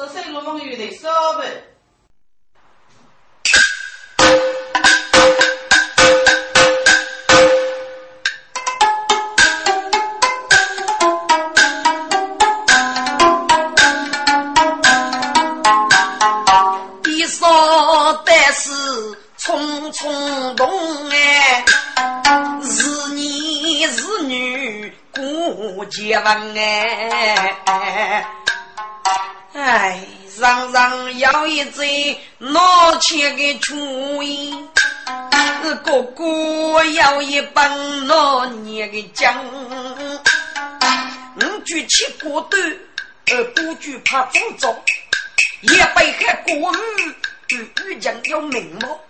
十三罗梦雨的烧本。冲动哎，是你是女顾结婚，一嘴拿钱给出意，哥哥要一本拿年的讲，我举起锅端，呃，不惧怕走走，也背还过雨，雨雨将要明目。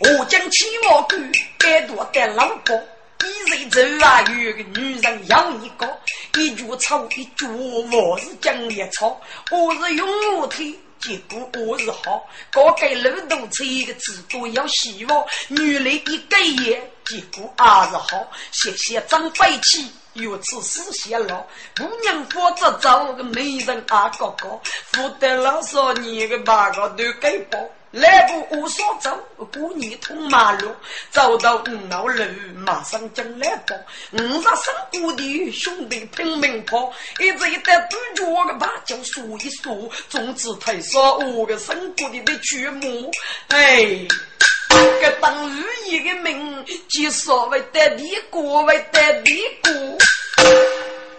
我将起我干，该多的老婆，一人走啊，有个女人要你搞，一句草一句我是讲烈草，我是用我腿，结果我是好，搞给路都车个字多要希望，女人一个也，结果也是好，谢谢张飞起。有次四谢老，姑娘负责找个美人阿哥哥，负得了说你个八个都给包。来步无所走，过年通马路，走到五老路，马上进来跑。五十三姑的兄弟拼命跑，一直一带不脚个把脚数一数，总之太少我个三姑的被屈目。哎，这当如意的命，即所谓的地过为的地过。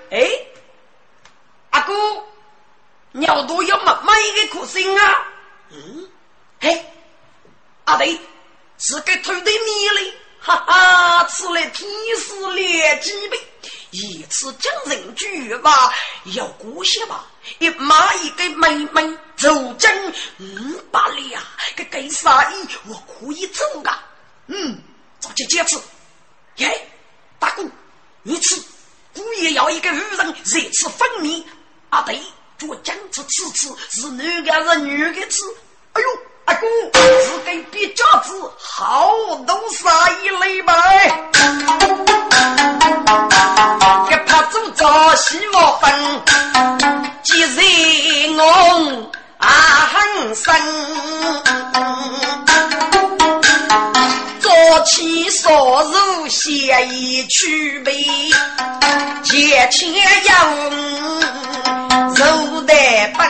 哎，阿哥，尿都要买买一个苦心啊？嗯。嘿，阿弟，是个土地米嘞，哈哈，吃了天时两几杯，一次将人举吧，要过些吧，一马一个妹妹走进五百里啊，个给啥意我可以走噶，嗯，早去坚持，耶，大哥，你吃，姑爷要一个女人热吃分明，阿弟，做姜子吃吃是男的是女的吃，哎呦。阿哥，是给别家子好多杀一类呗。给他做早媳妇分，几日我啊很生。起烧肉先一去备，节前要肉的本。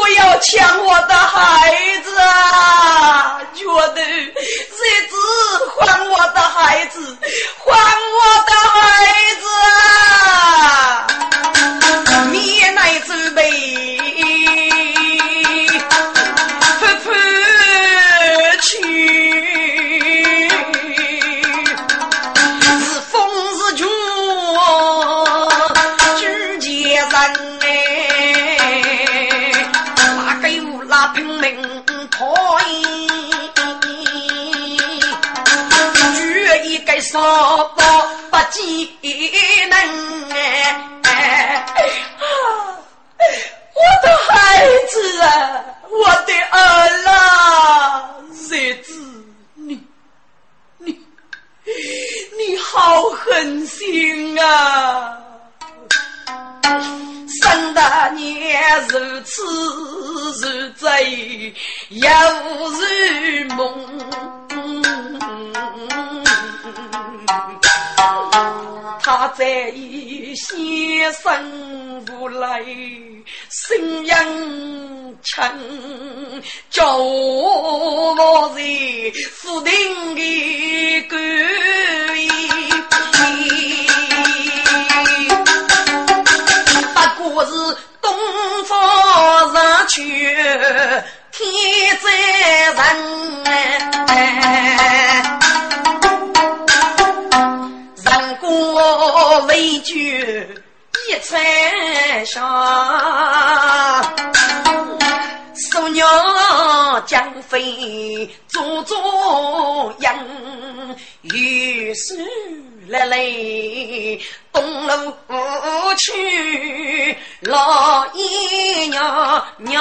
不要抢我的孩子啊！觉得日子还我的孩子，还我的孩子啊！你来准备。说不不技能哎，我的孩子啊，我的儿啊，日子你你你好狠心啊！生的你如此如醉，又如梦。在意先生无来，心阴沉，叫我在府定的官不过是东方上去天灾人哎。我为君一参上，素娘将妃做做样，于是来来东楼去，老姨娘娘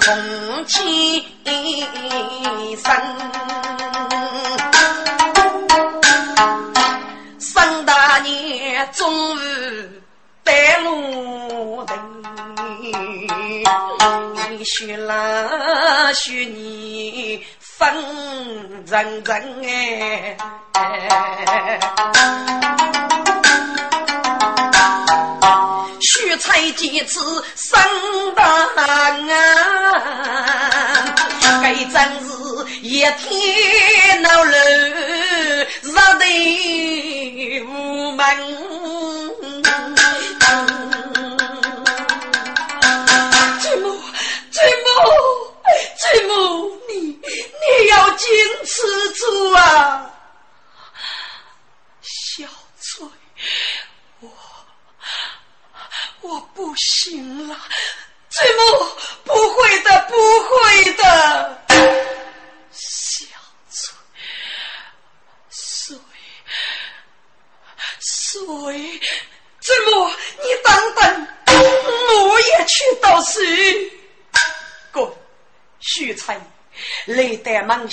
空气生。终日带路人，你学了学你分人人哎。许才几次生大案，该真是一天闹热得无门。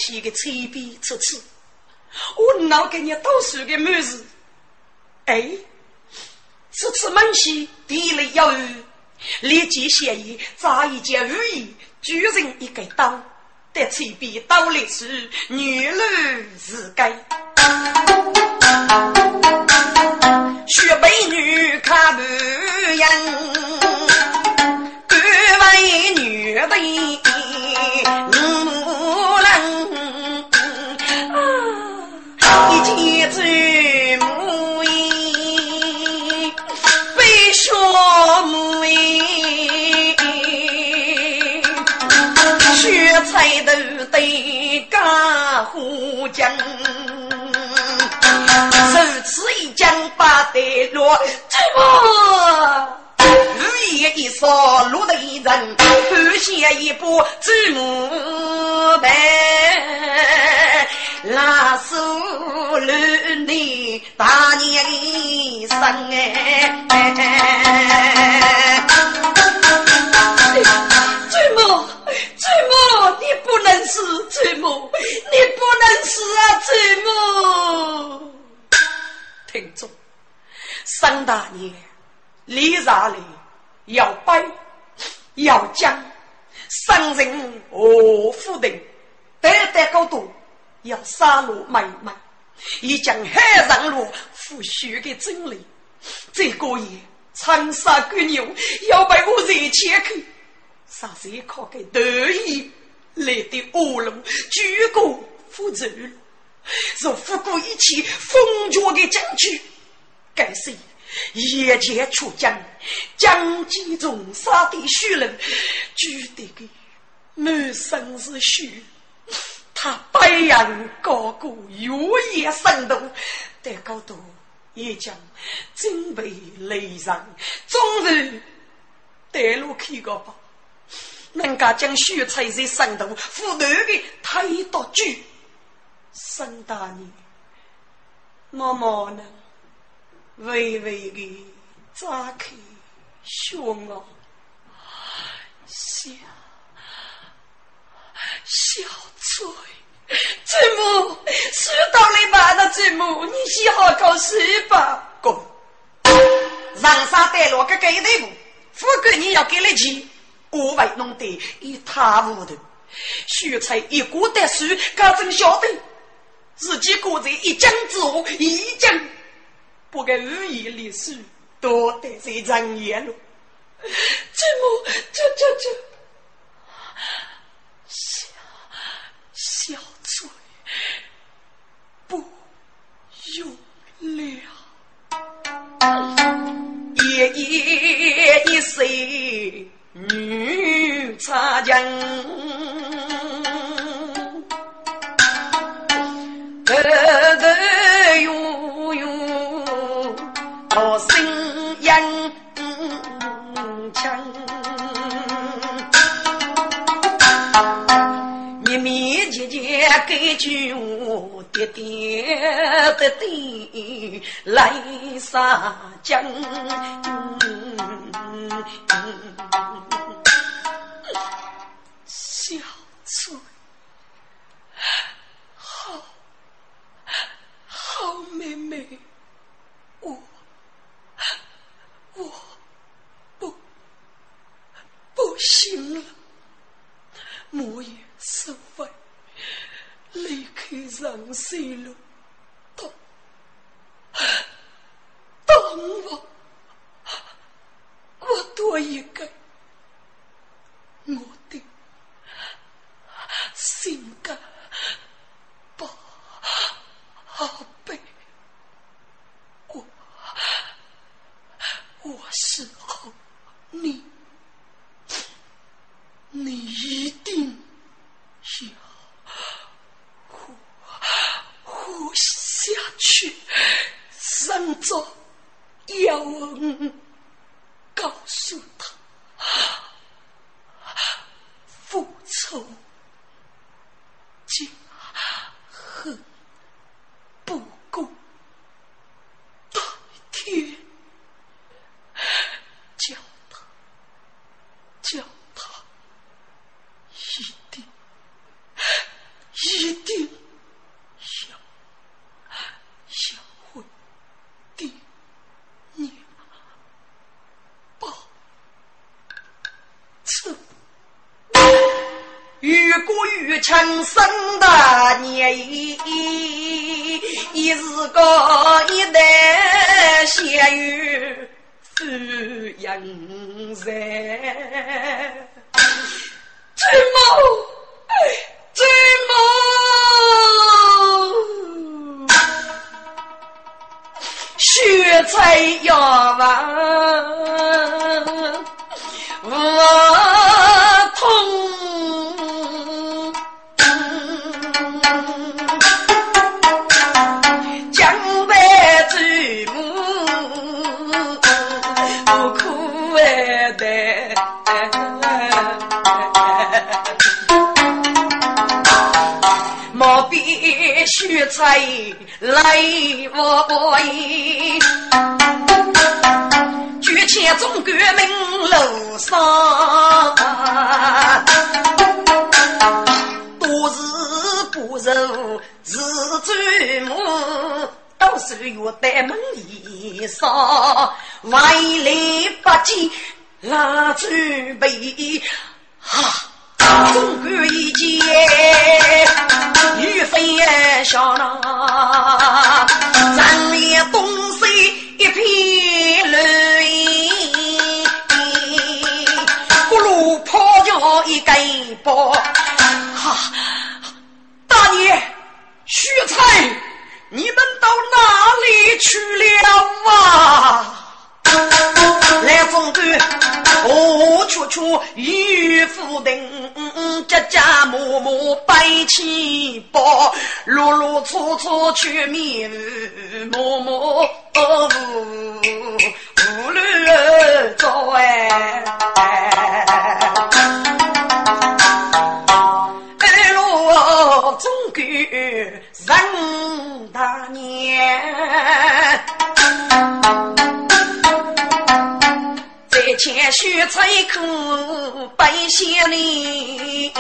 带忙西的嘴边吃吃，我闹给你倒水的妹子，哎。此次门西地雷有余，立即协议扎一件雨衣，举人一个刀，得随便刀立时，女儿是该。雪美女看不样，各位女的。对干虎将，如此一将把得落，怎么如意一扫落得一人，半下一步怎么办？拉手儿女大年生哎，怎么？祖母，你不能三大年，李大礼要拜要将，三人何夫人代代高度要杀戮妹妹，已将海上路腐朽的真理，这个夜长沙鬼牛要被我热切去。啥时靠给得意来的恶龙举国复仇？若富过一起封爵的将军，该是夜间出将，将击中杀的虚人，举得个满身是血。他白羊高过月夜生动，得高度也将准备雷上，终日带路去个吧。人家将血菜在上头，斧头的推到举，沈大人，默默呢，微微的张开胸哦，小小翠，祖母，知道了吧？那祖母，你先好搞事吧。滚！上山带路，个个一队伍，副官你要给了钱。我为弄得一塌糊涂，秀才一锅得水，家真晓得自己过在一江之下，一江不该无言历史，多得罪人也了。怎么这这这小小嘴不用了，话，点点滴滴来撒江。小 auxílio. 来来我意，举起中国门楼上，多日不柔是追梦，都是月带门衣裳，万里不见拉准备，哈。中国一见，雨飞小浪，咱俩东西一片绿，咕噜跑叫一根包。哈，大爷，徐才，你们到哪里去了啊？来中国，我出出一夫等，家家母母摆起包，路路处处去面母母无无路走哎，二路中国人大年。千须才苦百姓里，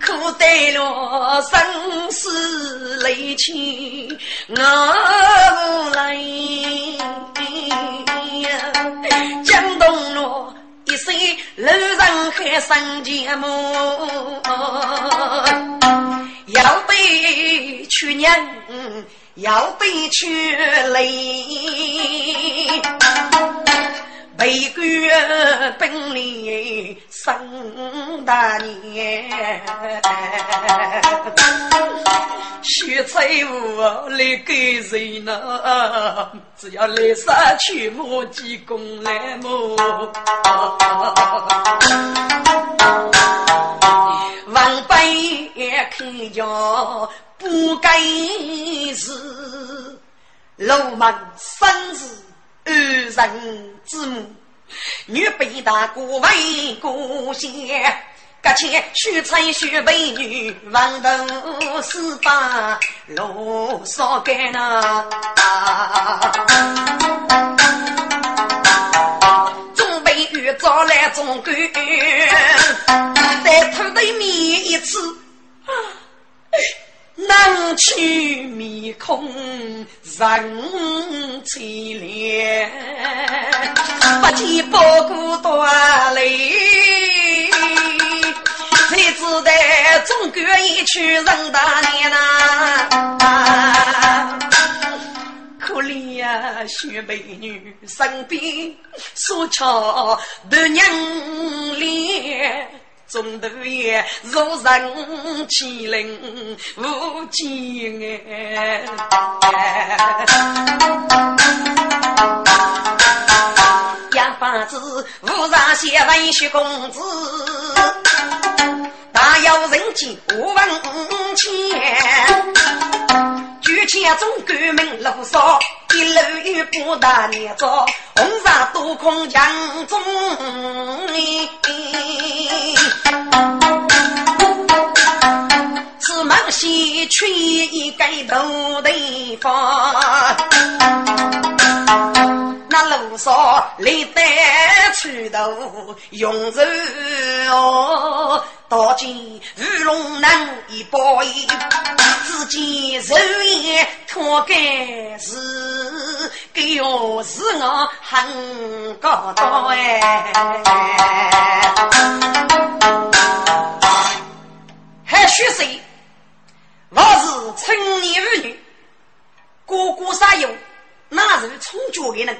苦得了生死泪倾我来，惊动了一声楼上喊声家母，要被去年。要被取累，为官本领生大年，学财务来给人呐，只要来杀去莫急功来么？王八也看叫。不该是鲁莽生子二人之母，女被大哥为故乡，隔且须才须美女，王头四把罗少干呐，准备遇着来中国，在土地面一次。难去面孔人凄凉，不见波骨断泪，谁知道总归一去人大年呐。可怜呀，雪美女身边所瞧的娘脸，中途也如人欺凌无尽哎。呀，房子无上写文学公子，大有人见无文钱。举前中革命路上，一路与不大年早，红纱多空江中。此梦西去一个土地方，那路上历代出头用人哦。到今玉龙难以报应，只见手眼脱干是，给我是我很高档哎。还虚岁，我是青年妇女，哥哥啥用？那是从脚的人，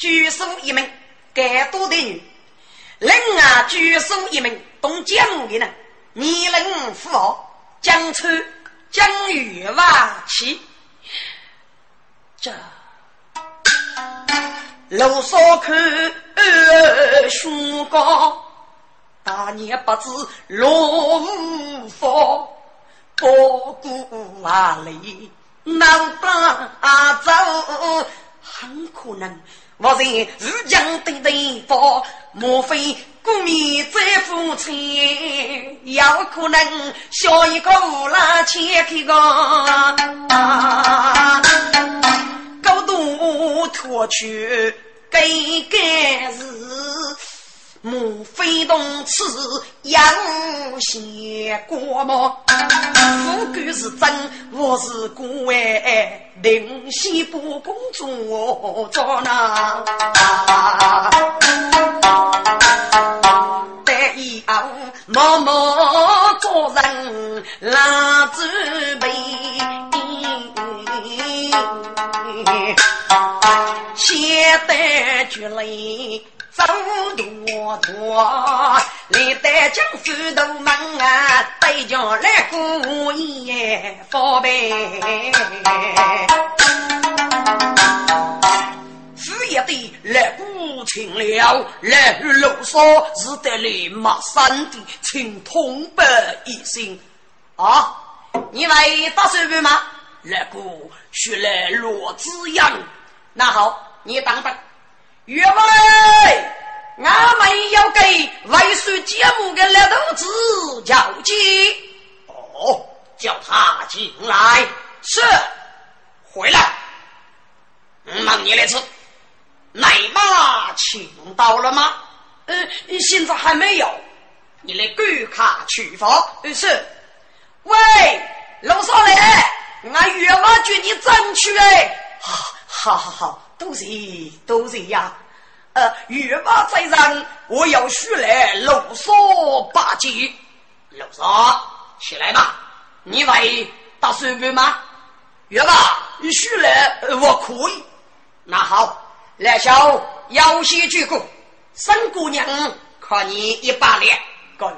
举手一名，该多的女。人啊，举手一名。东江的呢，年龄富豪，江川江雨瓦起，这路上看雪高，大年不知落无风，波谷瓦里难打走，很可能。我在日江的地方，莫非故意在付钱？有可能下一个乌拉切开个，高度脱去给该是。莫非动此养闲过吗？富贵是真，我是孤哎，灵犀不公做着呢。得以后默默做人拉子辈，先得绝泪。走多多，历代将士都门啊，对家来过夜方便。四爷的来不清了，来路上是得来马山的请通报一声啊！你来打水兵吗？来过需来罗子阳，那好，你等等。岳飞，俺们要给外孙节目的老头子叫进。哦，叫他进来。是，回来。问你的次，奶妈请到了吗？嗯，现在还没有。你来赶卡取房。是。喂，老少爷，俺岳王叫你争取哎。好，好，好，好。都是都是呀，呃，月马在上，我要许来路说八戒，路说起来吧，你会打水兵吗？月马，你许来我可以。那好，来小要些鞠躬，三姑娘看你一把脸。够，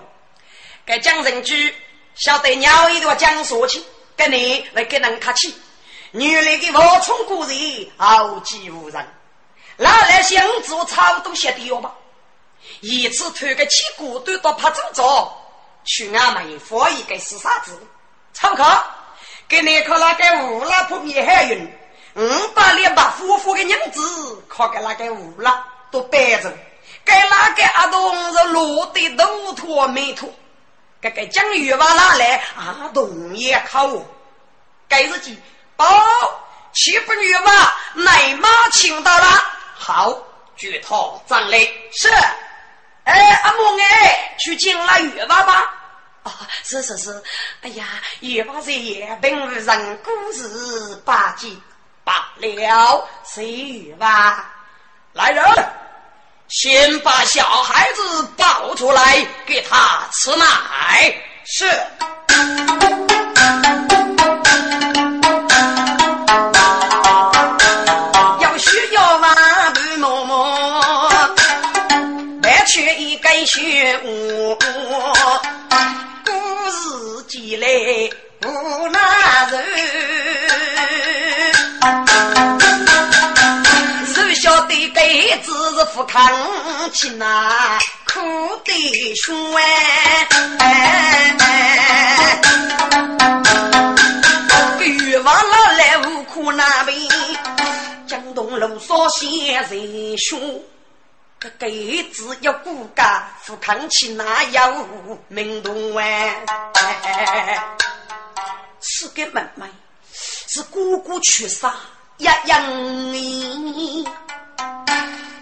该蒋人居晓得鸟一朵江说起，跟你来给人客气。女来的冒充古人，傲气无人，哪来想做草都写的吧？一次推个起骨都到拍走走，去俺们发一个是啥子？草克，给你看那个乌拉婆面海云，五百两把夫妇的娘子，靠给那个乌拉都摆着，给那个阿东是落得头脱没脱？这个江玉娃拿来？阿东也靠，该日记。哦，七分女娃奶妈请到了，好，举头站立。是，哎，阿母哎，去见那月娃吧。哦，是是是，哎呀，月娃在夜本人故事八集罢了，谁月娃？来人，先把小孩子抱出来，给他吃奶。是。一根血雾，故事寄来不难受。谁晓得该子是富康亲呐，苦的兄哎。欲望老来无苦难为，江东路上先人兄。这个子要顾家，富康亲哪有名堂哎？是个妹妹，是姑姑去杀一样。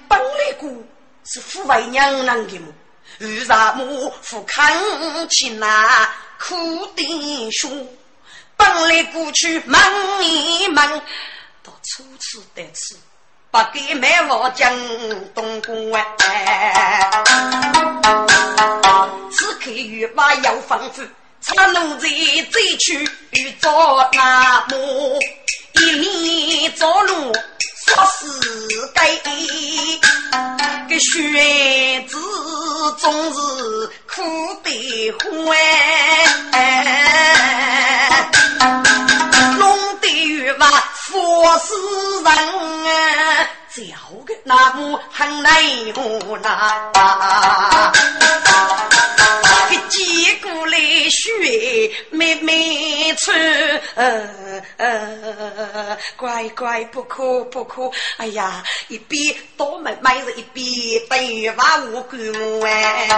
本来姑是父为娘郎的母，遇上母富康亲哪苦的兄。本来过去问一问，到初次得此，不给卖我江东宫哎。此刻欲把要放飞，差奴才再去找那母，一连走路说是该，个学子总是苦得欢。弄得玉娃佛死人啊，叫个那母很难过呐。个接过来血妹妹穿，呃呃，乖乖不哭不哭，哎呀，一边多妹妹子一边等玉娃我管我哎。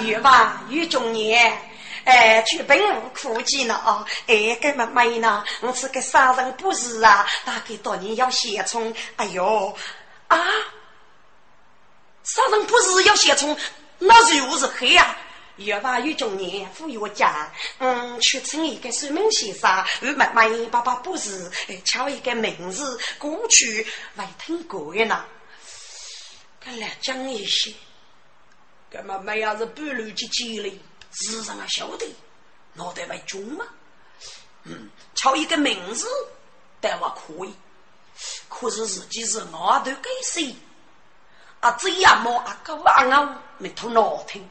玉娃玉中年。哎，去本无苦计呢啊，哎，个妹妹呢？我是个杀人不是啊，大概当年要写充，哎呦啊！杀人不是要写充，那是又是黑呀！越把越中年富有家，嗯，去称一个算命先生，与妹妹爸爸不是，哎，敲一个名字，过去未听过的呢。跟来讲一些，个妹妹要是半路去接哩。世上啊，晓得脑袋为重吗？嗯，敲一个名字，但我可以。可是自己是哪头给谁？啊，这样么啊个玩啊，没头脑听。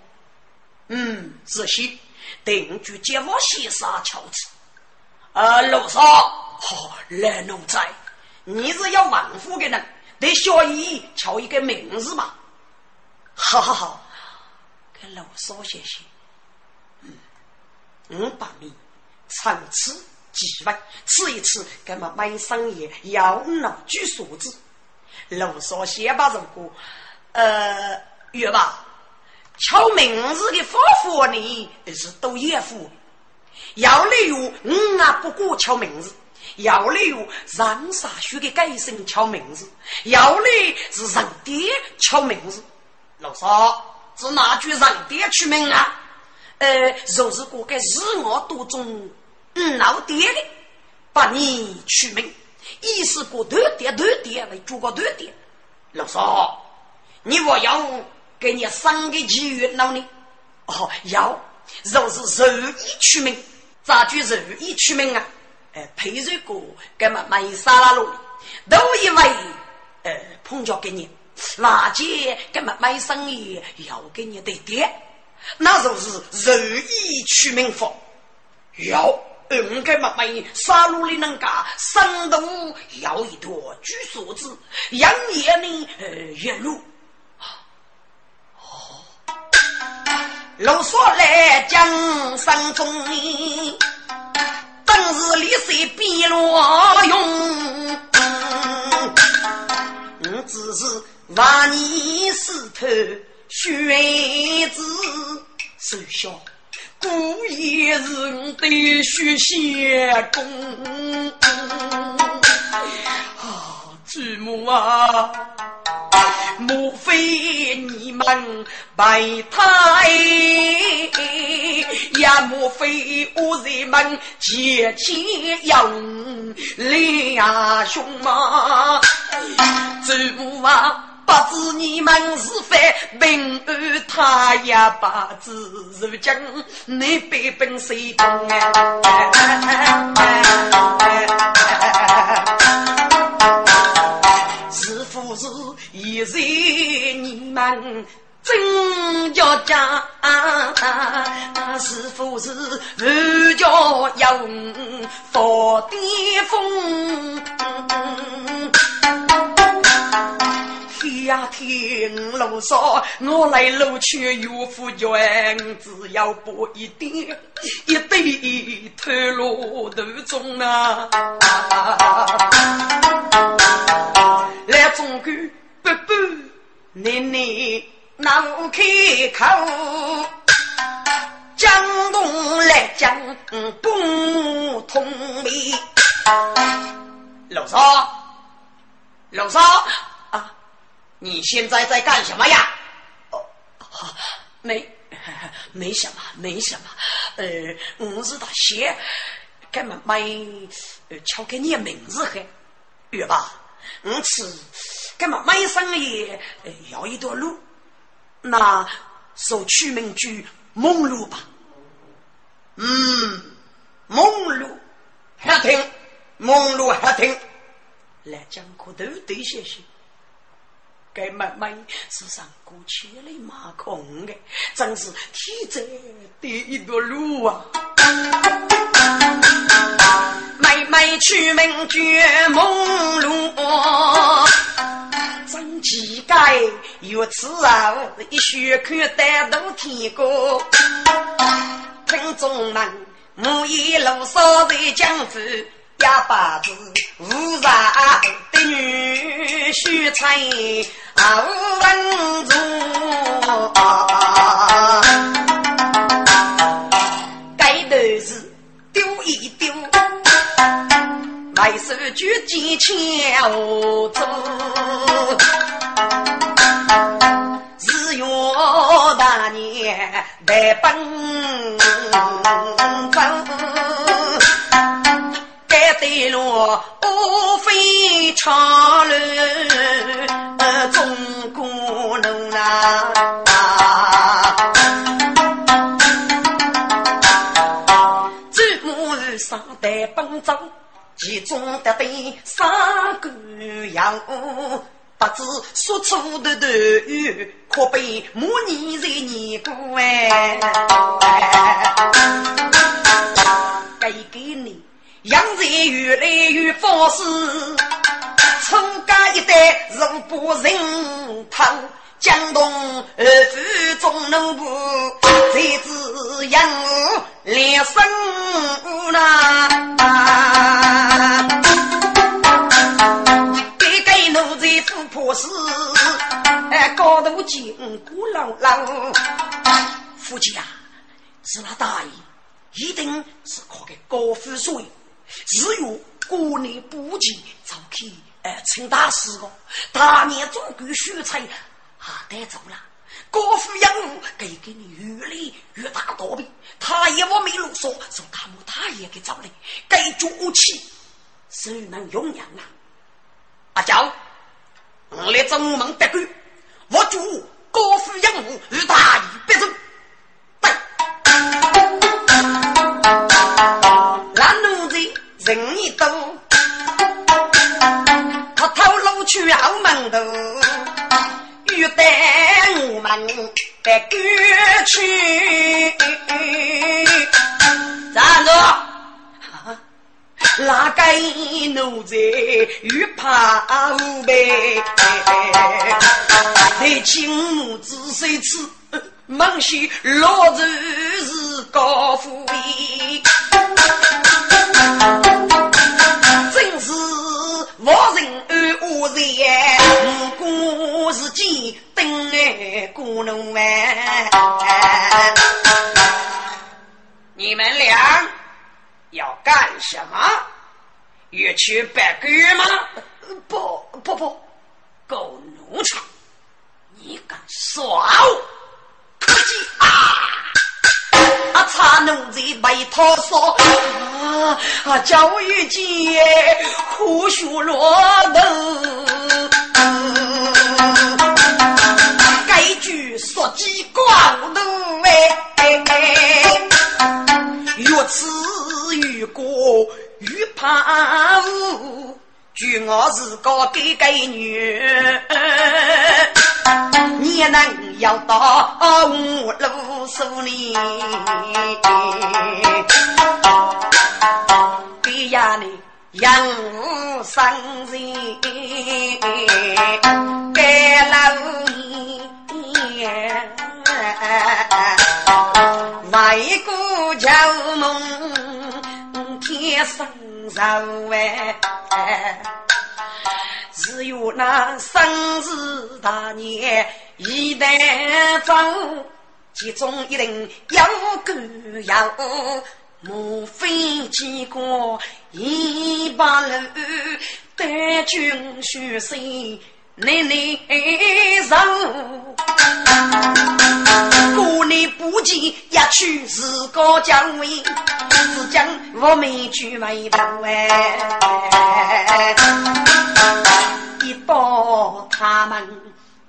嗯，仔细定居接我先生敲子。啊，老少，好来奴才，你是要旺夫的人，得小姨敲一个名字嘛。好好好，给老少谢谢。五百米，长此几万，此一次，干嘛买生意要拿举数字？路上先把这个，呃，月吧，敲名字的方法呢是都叶夫，要例如五啊不过敲名字，要例如让啥学给改声敲名字，要的是让爹敲名字。老少是哪句让爹取名啊？呃，若是过个日我多中嗯老爹的，把你取名，意思过断点断点为做个断点。老嫂，你我要给你三个机遇闹呢？哦，要。若是随意取名，咋就随意取名啊？呃，配水果干嘛买沙拉路，都以为呃碰巧给你，垃圾干嘛买生意要给你得点。那就是任意取名法，要应该嘛没杀戮的人家生度要一坨举数字，养眼呢呃一路。哦，老说来讲山中，本是历史笔落用，我只是万年石头。学子手下，故也是我的学仙公。啊，祖母啊，莫非你们白胎？也莫非我人们结亲养两兄吗？祖母啊！不知你们是非平安，他也不知如今你被本谁懂是否是一日你们？真叫家，是否是二家有佛地风？飞呀天路上，我来路去有福缘，只要拨一点，一对头路途中啊，来中国不不奶奶。闹开口，江东来讲不通理。老少，老少，你现在在干什么呀？哦，没，没什么，没什么。呃，我是大写，干嘛没敲给你名字还？月吧，我是干嘛买生意要一段路。那首取名句梦露吧，嗯，梦露好听，梦露好听。来讲可都对些些，该妹妹是上过千里马空的，真是天在的一段路啊！妹妹取名句梦露。真奇怪，有此啊，一学看单独听过。听众们，我一路上在江州，哑巴子无啥的女婿才啊无文住。该头是丢一丢。为手举剑敲走，日月大年来奔该对路无非长路中国路啊。上台奔走。其中的对三个样，不知说出的短语，可被模拟在念过哎。给给你，养人越来越放肆，从家一代如不人头。江东儿子中农部，才知养我连生呐。给给奴才富婆死，哎，高头金鼓朗朗。夫妻啊，是那大爷，一定是靠给高富帅，只有过年不急，早起哎成大事个，大年总归蔬菜。啊带走了，高富养武，给给你越来越大道理。他也我没啰嗦，说他们他也给找来，该做武器，谁能容养啊？阿娇，我来中门别管，我主高富养武与大义别走。人一多，他偷路去后门头。欲带我们的歌去，站着！哪个奴才欲怕无备？在青木子谁吃？孟西老子是高富贵，无人安我人，故是见等来过农哎。你们俩要干什么？要去拜鬼吗？不不不，狗奴场，你敢耍我？可惜啊！啊，茶农在白头说啊，教育界苦学落头。该句说几广东哎，越吃越过越怕误，据我是个给给女。你能要到五路数里？对呀你。养无伤人，该老年为国求梦，天生受哎，只有那生死大年一旦走，其中一定有个要。莫非见过一把楼，待君须心内内柔。过年不见一去是个将位，只将我们举眉头哎，一到他们。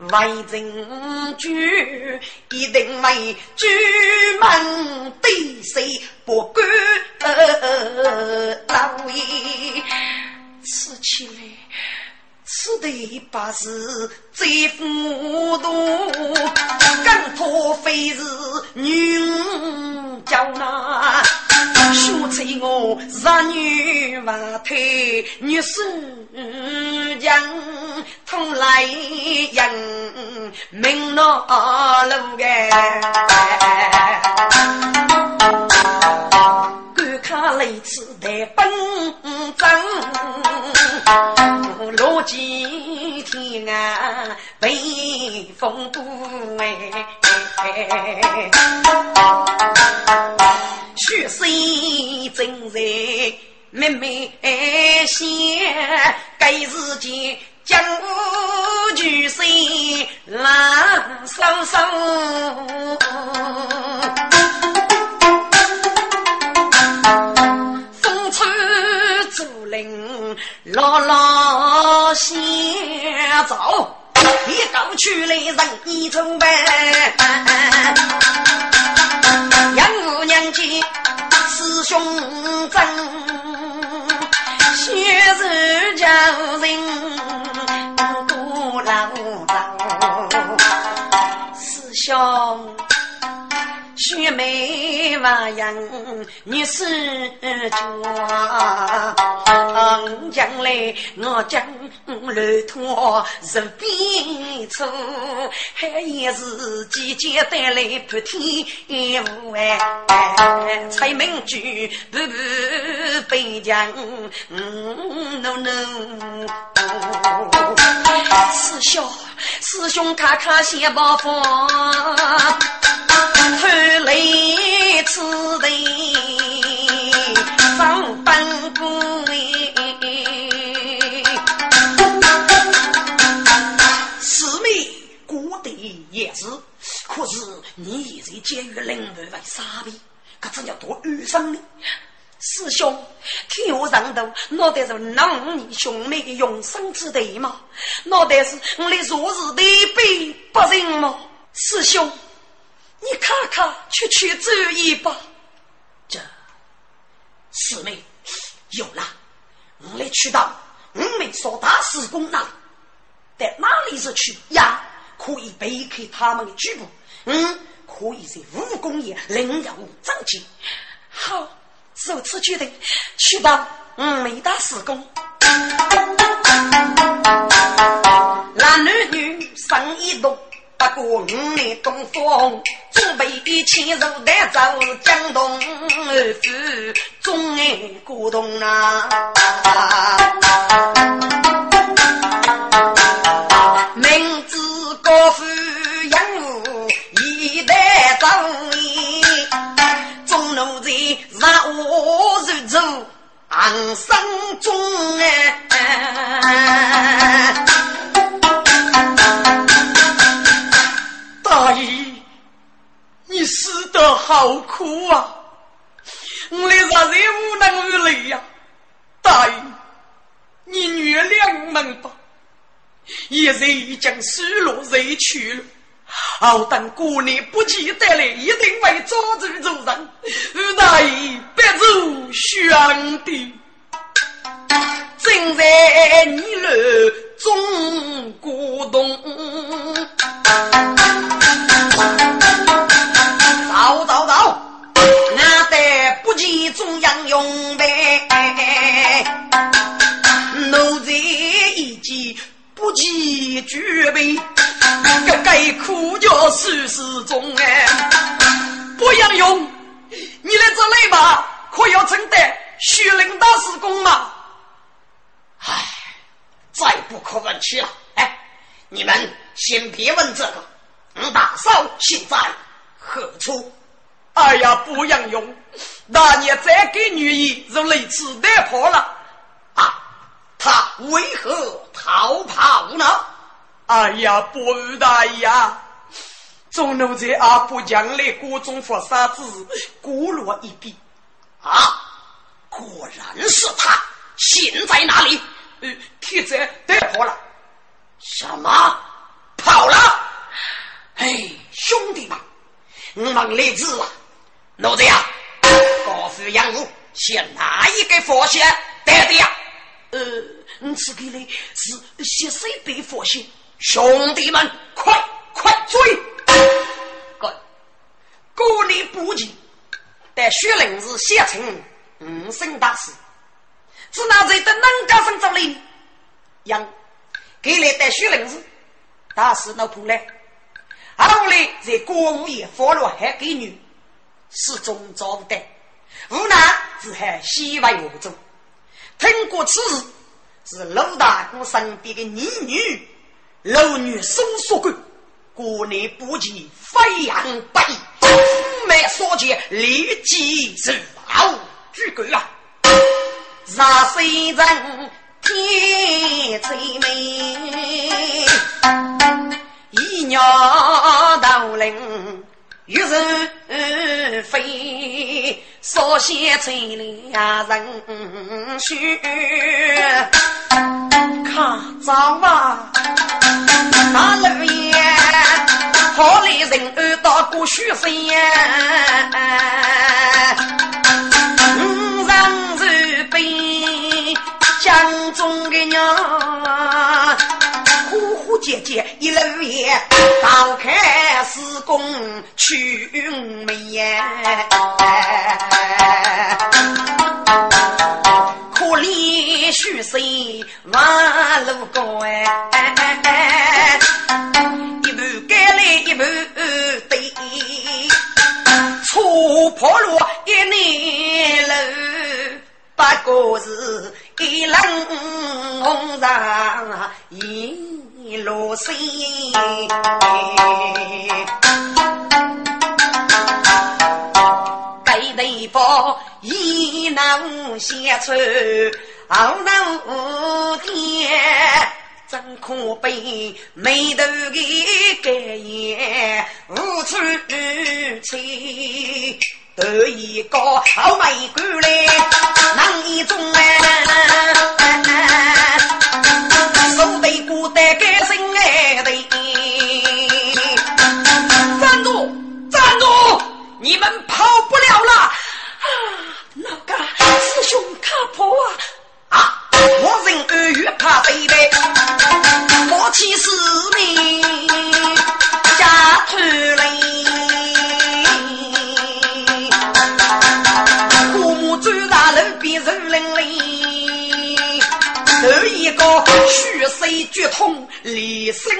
为证据，一定为朱门对谁不管老爷，吃起来吃的把是最糊涂，更托非是女叫那。说出我儿女不退，女孙将同来迎，明那路哎，观看雷次的奔征，落几天啊被风不哎。血色正在妹妹先，该日间江湖巨声冷飕飕，风吹竹林老老先走，一高去来人一出白。杨娘见，师兄真，血肉交人多劳劳，师兄。雪梅花样，你是家。将来我将路途是边处，还也是姐姐带来破天无哎，财门举步步飞将，嗯，no no，师兄师兄看看先包袱。后来此地上班过四妹过得也是，可是你现在监狱人为为傻逼，可真要多遇上呢。师兄，天下上头，脑袋是能你兄妹的永生之地吗？脑袋是我的昨日的悲不仁吗？师兄。你看看，去去走一吧。这师妹有了，我来去到我们少大师公那里，在哪里是去呀？可以避开他们的举步，嗯，可以在武功也领有长进。好，如此决定，去到我们大师公。男女生一动。过五年东风，准备迁入代州江东府，钟爱古董啊！明知高富养父一代忠义，中奴才让我入住昂生中哎。死得好苦啊！我的杀人无能为力呀！大姨，你原谅我们吧。现在已经失落人去了，好等过年不记得来，一定会抓住主人，那一别走兄弟。正在你路中古洞，及举备，个该苦叫世事中哎，不要用，你来这里吧，可要承担徐领大师功嘛？唉，再不可问起了。哎，你们先别问这个。嗯，大嫂现在何处？哎呀，不要用，那年再给女儿如雷子带破了啊！他为何逃跑呢？哎呀，不大呀！众奴才阿不将来国中佛杀子，孤落一地啊！果然是他。现在哪里？呃，铁子带跑了。什么？跑了？哎，兄弟们，我们来子了。奴才呀，告诉杨武，先哪一个佛仙带的呀？呃，你此给来是谢谁被佛仙？兄弟们，快快追！滚！过年不急，待薛灵子写成五圣大师。只拿在等人家生走哩，杨给来带血人子，大事闹破来，后来在国务院发落还给女，始终找不得，无奈只好西外合作。听过此事，是陆大哥身边的女女，楼女收缩过，国内不及飞扬百亿，妩媚所见立即是好举个啊！上水人天最美，一鸟头灵玉人飞，少先吹两人须看早吧，那路沿好来人儿到过雪山。江中的娘，姐姐一路也打开施工去门可怜虚岁马路高哎，一步改来一步对，错破路一年路。不过是一轮红裳一路水，盖头包一囊写出好难无天，真可悲眉头的盖眼无处去。得一个好美姑嘞，哪一种哎？手背古代改你们跑不了了！啊，那个师兄卡破啊！啊，我人二月怕飞呗，莫欺师妹家头嘞。头一个血水绝痛离生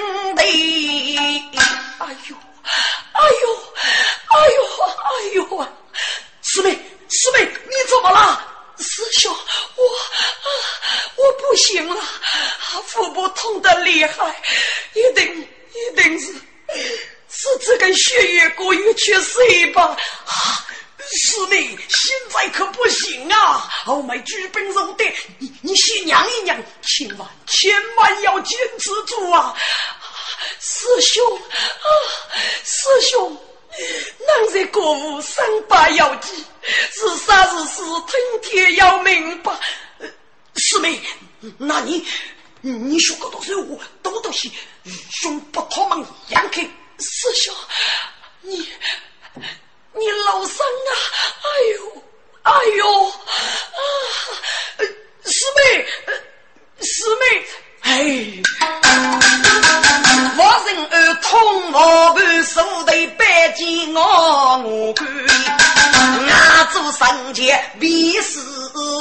做生前必是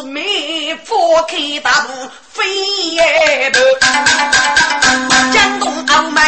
美，花开大步飞步。江东傲慢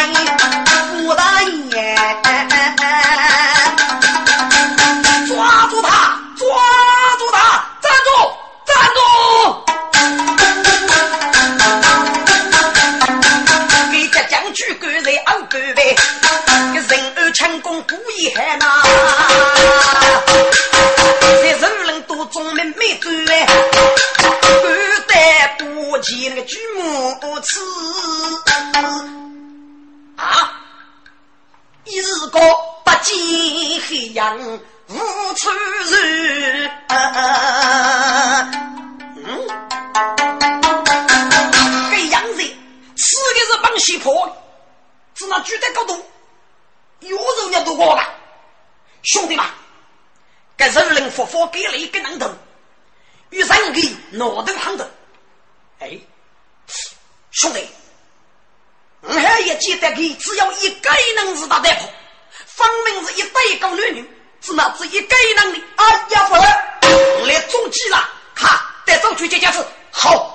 人人佛佛给了一个榔头，与三个脑袋夯的。哎，兄弟，我还也记得给，只要一个人是大大夫，分明是一对狗女女，是那只一个人的。哎呀，不我来中计了，哈，带走去见家子，好。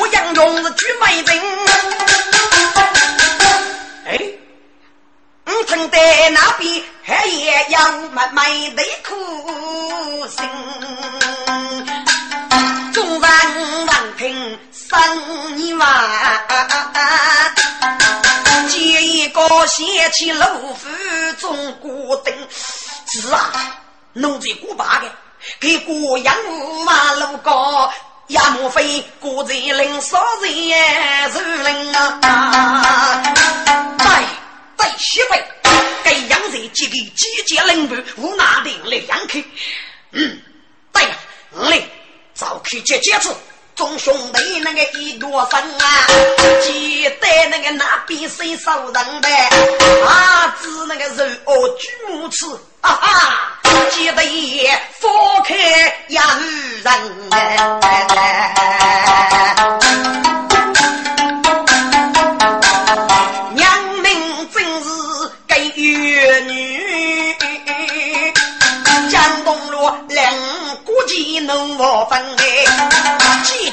我杨勇是举美人，哎，我听得那边还也要慢慢的苦心，众人闻听生你话，见一个掀起楼府中孤灯，是啊，奴才古巴的。给姑娘马路高，也莫非孤在林少人是人啊？对对，媳妇，给杨在几个季节领班，无拿定来养客。嗯，对了，来，早去接接子。众兄弟那个一多生啊，记得那个那边谁收人呗？啊，子那个肉哦，举木吃，啊哈，记得也放开养人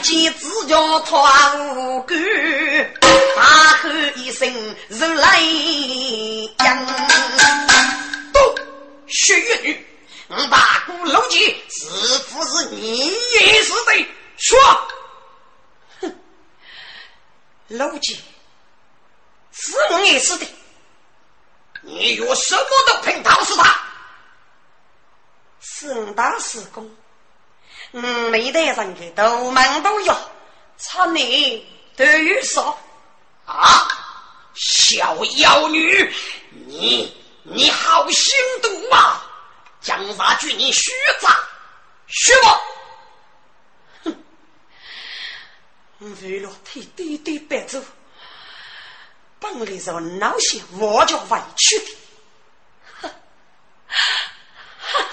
哎，姐姐只叫他无辜，大喝一声人来养。都薛玉女，大姑楼姐是不是你也是的？说，哼，楼姐是我也是的，你有什么都凭倒是他？四大四公。嗯，没得人的都门都有，差你都有说啊！小妖女，你你好心毒啊！江杀军你虚诈，虚我！哼，为了替弟弟白走，本来是闹些我就委屈的，哈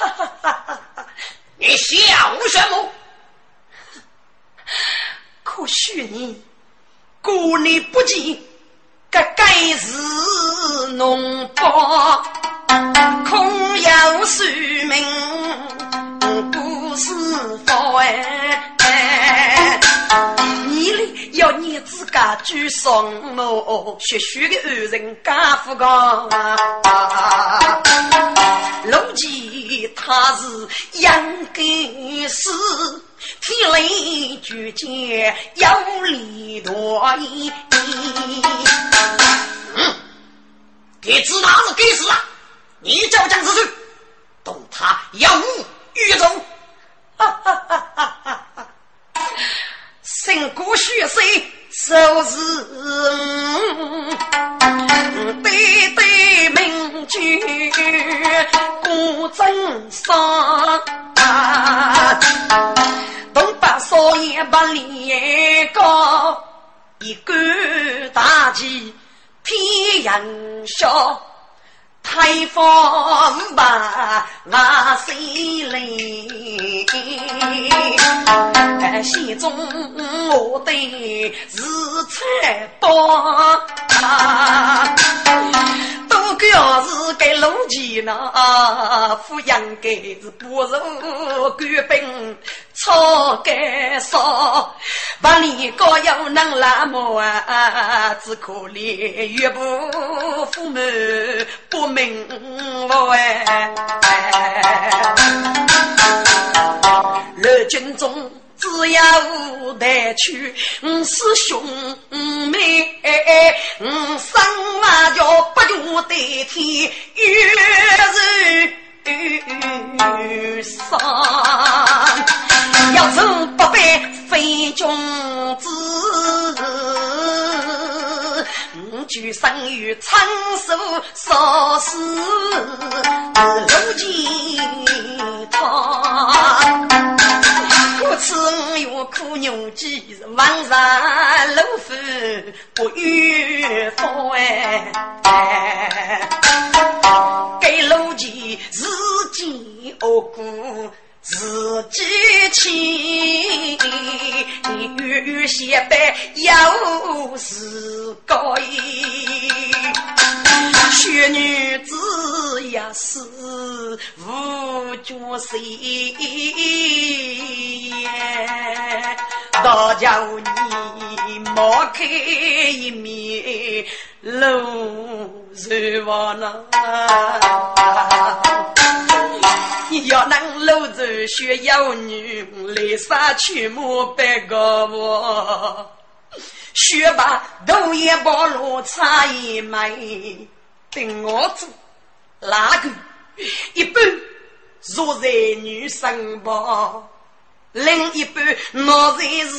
哈哈哈哈哈！你笑什么？可许你过年不见，这该是农包，空有寿命不是福哎！要你自家举双目，学学的二人家富高。龙吉他是养根是天雷巨剑有力多义。嗯，给子哪是给死啊？你叫将子去，动他有无玉中？哈哈哈哈哈哈！身骨血色，手是对对名句，古镇上，东北少爷把脸高，一杆大旗。天人笑。太方把我心里，心中我的是菜刀，都表是给老钱呐，抚养给是不如官兵操干少，把你高要能那么啊，只可怜岳父父母不。明哎，六军中只要带去五师兄妹，五生娃叫不用代替月日上，要成不败非君子。举生于长寿少时，如今他，故此我苦牛鸡，望上老夫不与放哎，给老鸡自己恶过。自己亲，月月写白又是高义，学女子也是无角色，大叫你莫开一面露肉望那。要能搂着学妖女，来杀去莫白个我。学把头也暴露差一枚，等我做哪个？一半若在女生吧。另一半我在是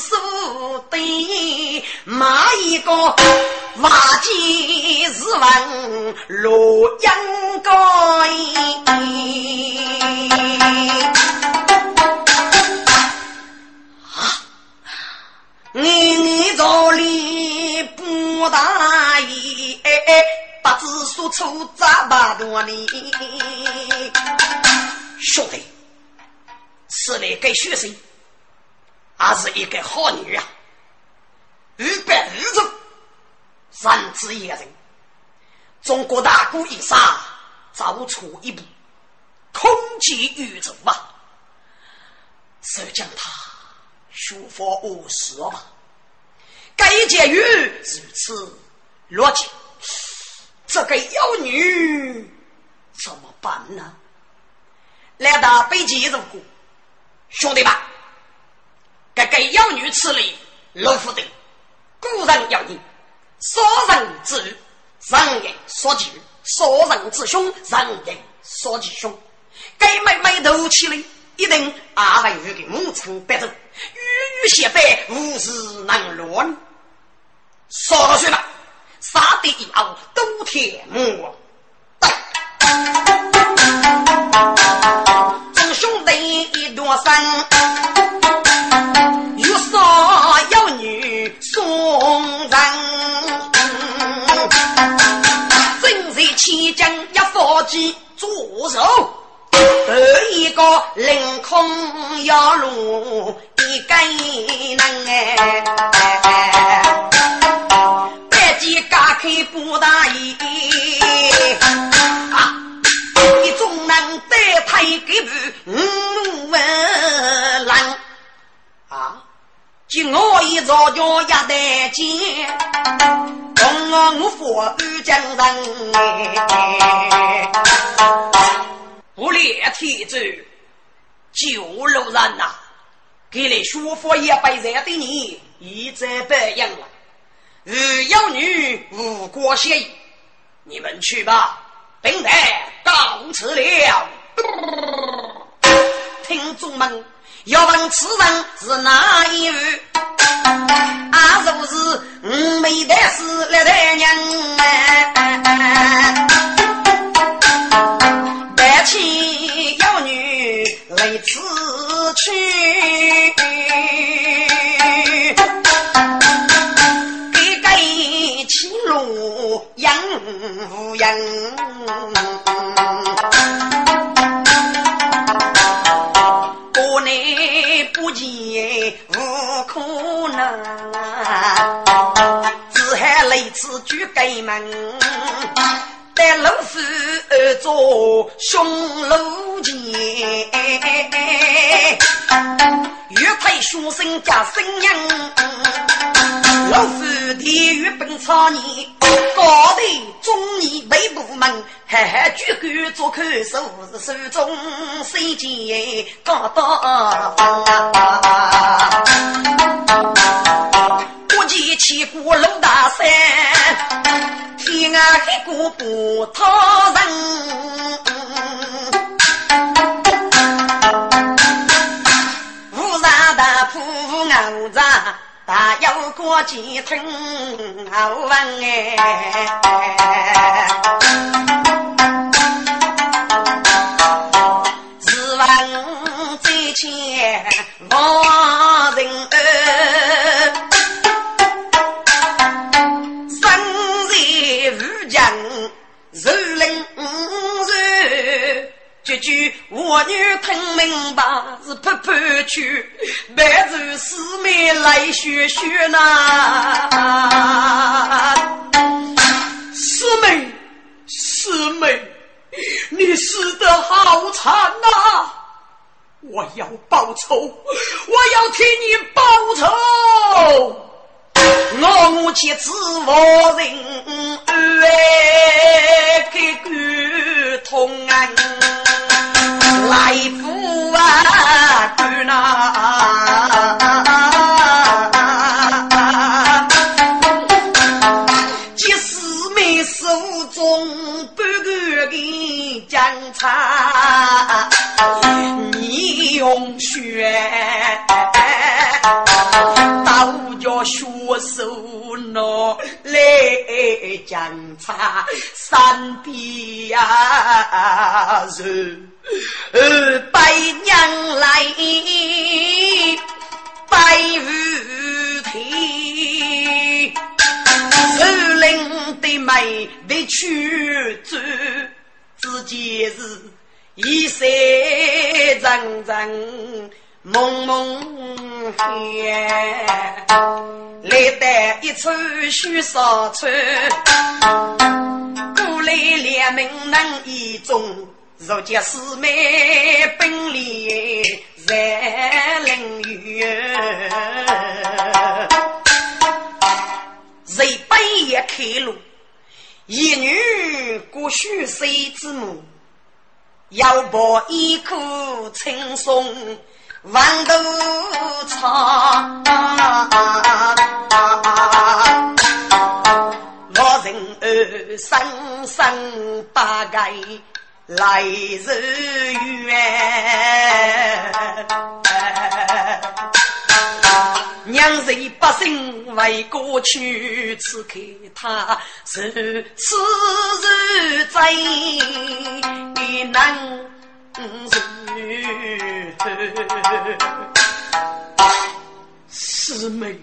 苏对，马一个瓦剑是问洛阳高。啊！你你这里不大意，不知所措咋办多呢？兄弟。是来给学生，还是一个好女啊？五百二十，三子一人，中国大鼓一杀，走出一步，空气宇宙啊！谁将他学佛无师吧？该监狱如此落寂，这个妖女怎么办呢？来到北京入过。兄弟们，这个妖女此类，老夫的古人要言：杀人之欲，人言所惧；杀人之凶，人言所惧凶。该妹妹头起来，一定阿外遇的五成八成，语语写白，无事能乱。杀了谁吧？杀得以后都天幕。兄弟一段身，有少有女送人，正在期间一发起左手，得一个凌空要落一个人哎，开不大意啊。你总能得他一个五万郎啊！就我一早叫压得见，同我佛遇江人，不列天子九路人呐，给你学佛一百人的你一再白养了，二妖女无国协议，你们去吧。本台告辞了。听众们，要问此人是哪一位？啊，就是五妹的是来大娘白起妖女为此去，无人。不见无可能，只喊雷子举盖门。在老夫做匈奴前，岳飞书生加声音，老夫地狱本草年，高头中年为部门，还还举杆做看守，手中水剑高刀。不见千古楼大山。天涯海角不讨人，乌纱大铺熬着，大有过几层好闻哎，十万在前句句我女听明白是拍拍去，白走四面来学学呐。师妹，师妹，你死得好惨呐！我要报仇，我要替你报仇。我母亲子亡人爱，给学手拿来检查三弟呀，是百娘来拜五天，首领的美的去走，只见是一色阵阵。蒙蒙黑，来得一出须扫穿，古来两名能一中，如今四妹本领在凌云，谁半夜开路，一女过须谁之母，要抱一颗青松。万头草，老人儿生生八盖来日圆，娘子百姓为过去，此刻他是此日最难。师妹，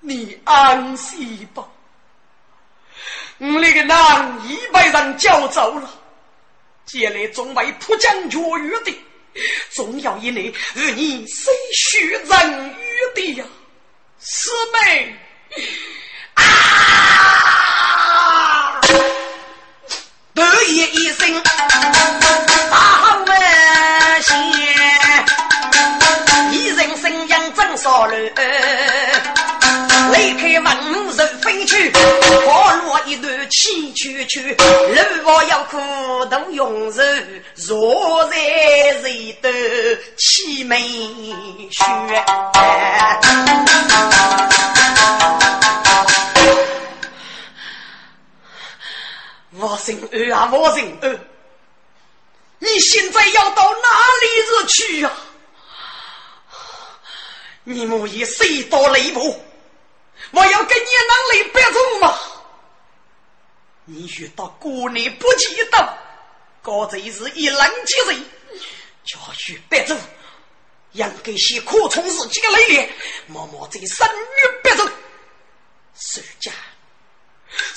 你安息吧。我那个男已被人叫走了，接来总为浦江绝约的，总要一内与你谁许人约的呀，师妹啊！得意一声。离开文人飞去，花落一段凄曲曲。路旁有苦读用手，若在谁得凄美雪？我心儿啊，我心儿，你现在要到哪里去呀？你莫以谁多雷步，我要跟你能力别走吗？你遇到国内不记得，高贼是一冷之人，叫去别走，应该先扩充自己的雷力，默默在生于别走。世家，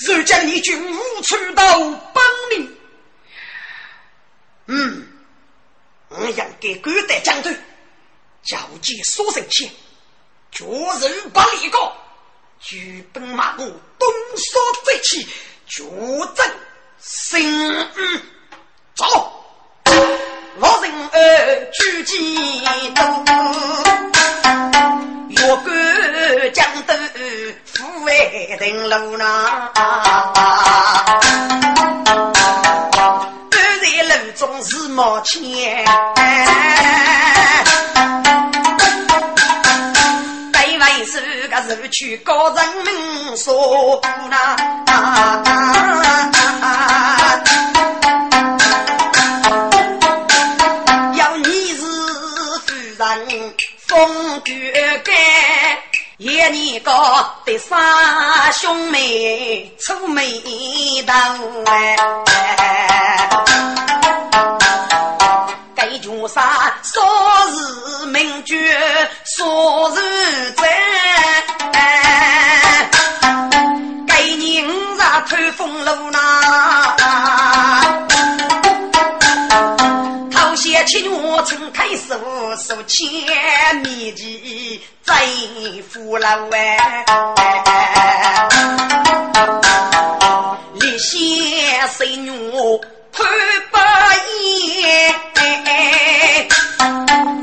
如家你军无处到帮你。嗯，我应该赶得将军，交接所剩些，绝人不离高，举本马步，东山再起，决战心嗯，走。老人儿举剑刀，越过江头，抚慰登路呐。站在路中是冒前，去高人民说那。风卷干，一年高得三兄妹出眉头哎，该叫啥？说是名绝，说是真。七月春开手，手牵米旗在扶老哎，立先生女潘八爷，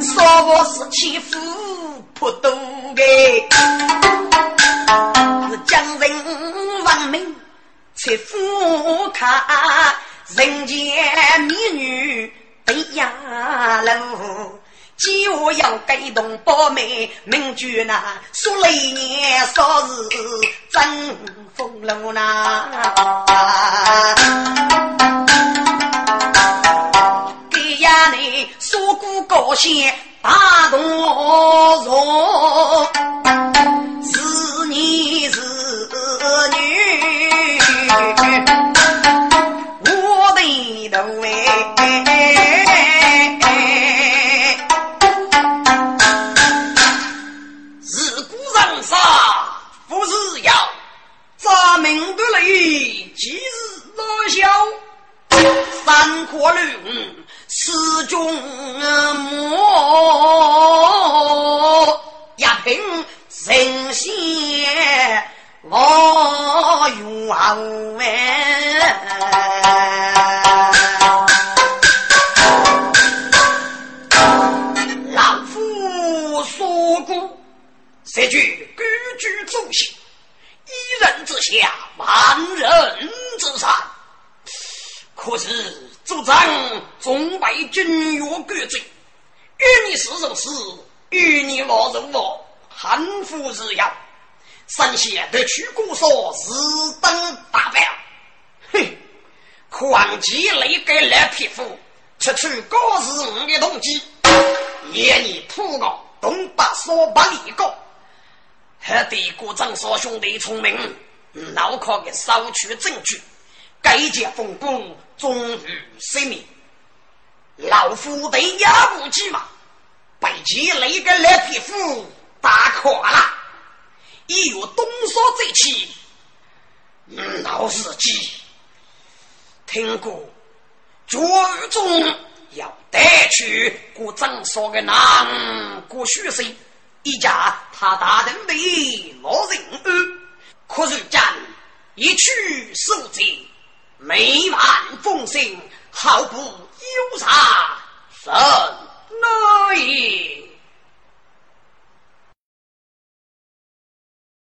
说我是欺负不多哎，是将人亡命切夫卡，人间美女。哎呀喽！就要改动宝妹名句呐，说来年少日真风流呐。给呀你说过高兴大动容，是你是女，匹夫，出去告是我的动机，也你土个东北说不离个。还得国张少兄弟聪明，脑壳给搜取证据，改结风波，终于生命。老夫得压不急嘛，被其那个烂皮肤打垮了，一有东山再起，老司机听过，绝中要带去国张少的男古书生。一家他大人的老人安，可是战一去守节，每晚风声，毫不有啥神。